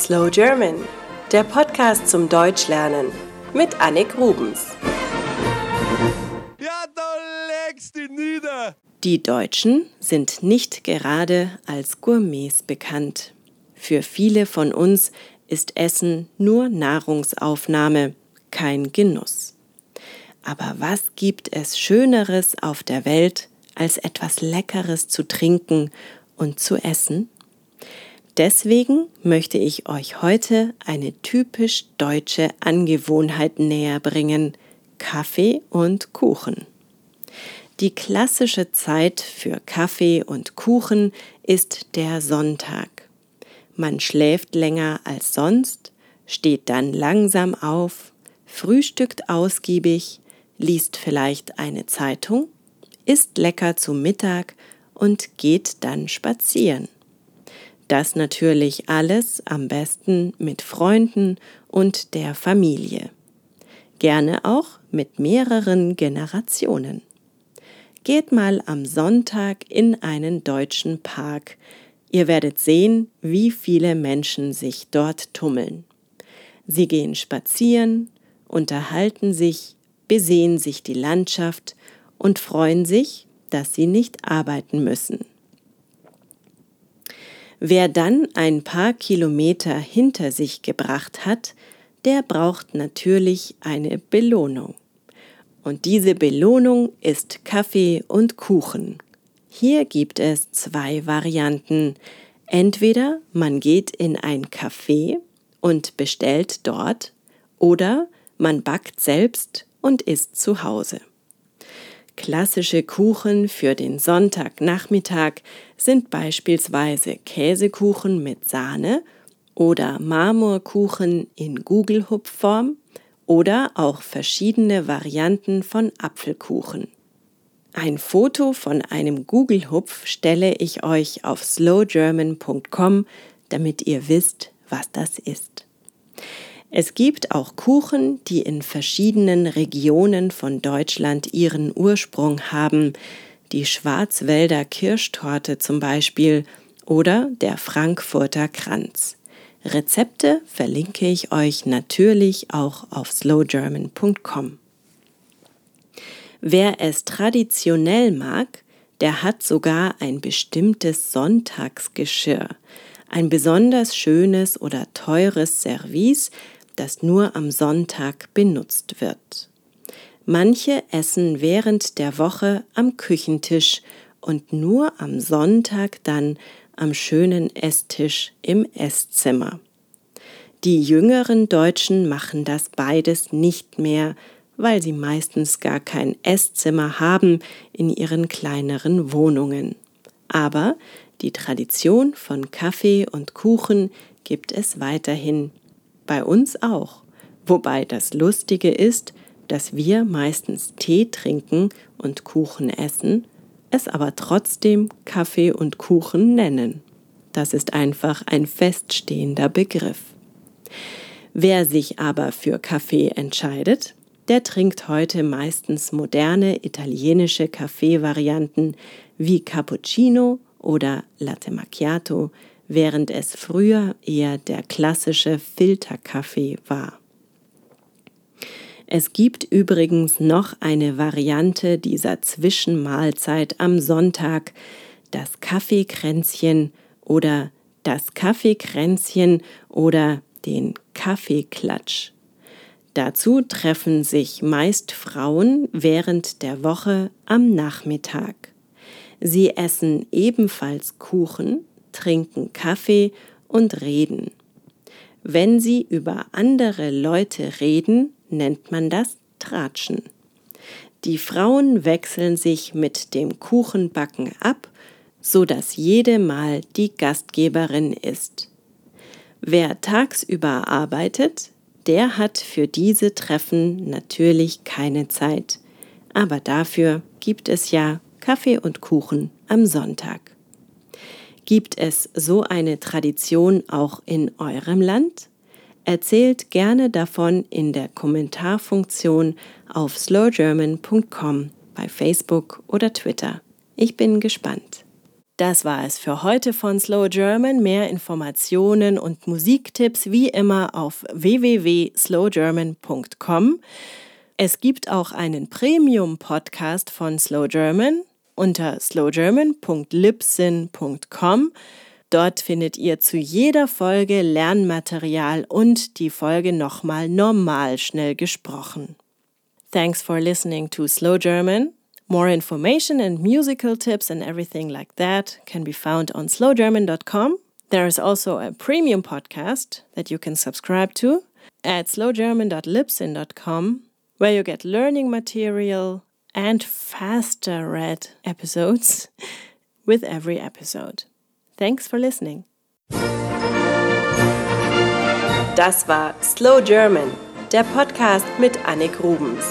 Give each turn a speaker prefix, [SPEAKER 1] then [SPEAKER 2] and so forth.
[SPEAKER 1] Slow German, der Podcast zum Deutschlernen mit Annik Rubens.
[SPEAKER 2] Ja, da legst du nieder.
[SPEAKER 1] Die Deutschen sind nicht gerade als Gourmets bekannt. Für viele von uns ist Essen nur Nahrungsaufnahme, kein Genuss. Aber was gibt es Schöneres auf der Welt, als etwas Leckeres zu trinken und zu essen? Deswegen möchte ich euch heute eine typisch deutsche Angewohnheit näher bringen, Kaffee und Kuchen. Die klassische Zeit für Kaffee und Kuchen ist der Sonntag. Man schläft länger als sonst, steht dann langsam auf, frühstückt ausgiebig, liest vielleicht eine Zeitung, isst lecker zu Mittag und geht dann spazieren. Das natürlich alles am besten mit Freunden und der Familie. Gerne auch mit mehreren Generationen. Geht mal am Sonntag in einen deutschen Park. Ihr werdet sehen, wie viele Menschen sich dort tummeln. Sie gehen spazieren, unterhalten sich, besehen sich die Landschaft und freuen sich, dass sie nicht arbeiten müssen. Wer dann ein paar Kilometer hinter sich gebracht hat, der braucht natürlich eine Belohnung. Und diese Belohnung ist Kaffee und Kuchen. Hier gibt es zwei Varianten. Entweder man geht in ein Café und bestellt dort, oder man backt selbst und isst zu Hause. Klassische Kuchen für den Sonntagnachmittag sind beispielsweise Käsekuchen mit Sahne oder Marmorkuchen in Gugelhupfform oder auch verschiedene Varianten von Apfelkuchen. Ein Foto von einem Gugelhupf stelle ich euch auf slowgerman.com, damit ihr wisst, was das ist. Es gibt auch Kuchen, die in verschiedenen Regionen von Deutschland ihren Ursprung haben, die Schwarzwälder Kirschtorte zum Beispiel oder der Frankfurter Kranz. Rezepte verlinke ich euch natürlich auch auf slowgerman.com. Wer es traditionell mag, der hat sogar ein bestimmtes Sonntagsgeschirr, ein besonders schönes oder teures Service, das nur am Sonntag benutzt wird. Manche essen während der Woche am Küchentisch und nur am Sonntag dann am schönen Esstisch im Esszimmer. Die jüngeren Deutschen machen das beides nicht mehr, weil sie meistens gar kein Esszimmer haben in ihren kleineren Wohnungen. Aber die Tradition von Kaffee und Kuchen gibt es weiterhin bei uns auch. Wobei das Lustige ist, dass wir meistens Tee trinken und Kuchen essen, es aber trotzdem Kaffee und Kuchen nennen. Das ist einfach ein feststehender Begriff. Wer sich aber für Kaffee entscheidet, der trinkt heute meistens moderne italienische Kaffeevarianten wie Cappuccino oder Latte Macchiato, während es früher eher der klassische Filterkaffee war. Es gibt übrigens noch eine Variante dieser Zwischenmahlzeit am Sonntag, das Kaffeekränzchen oder das Kaffeekränzchen oder den Kaffeeklatsch. Dazu treffen sich meist Frauen während der Woche am Nachmittag. Sie essen ebenfalls Kuchen, trinken Kaffee und reden. Wenn sie über andere Leute reden, nennt man das Tratschen. Die Frauen wechseln sich mit dem Kuchenbacken ab, so dass jede mal die Gastgeberin ist. Wer tagsüber arbeitet, der hat für diese Treffen natürlich keine Zeit, aber dafür gibt es ja Kaffee und Kuchen am Sonntag. Gibt es so eine Tradition auch in eurem Land? Erzählt gerne davon in der Kommentarfunktion auf slowgerman.com bei Facebook oder Twitter. Ich bin gespannt. Das war es für heute von Slow German. Mehr Informationen und Musiktipps wie immer auf www.slowgerman.com. Es gibt auch einen Premium-Podcast von Slow German unter slowgerman.libsyn.com. Dort findet ihr zu jeder Folge Lernmaterial und die Folge nochmal normal schnell gesprochen. Thanks for listening to Slow German. More information and musical tips and everything like that can be found on slowgerman.com. There is also a premium podcast that you can subscribe to at slowgerman.libsyn.com, where you get learning material and faster read episodes with every episode. Thanks for listening. Das war Slow German, der Podcast mit Annik Rubens.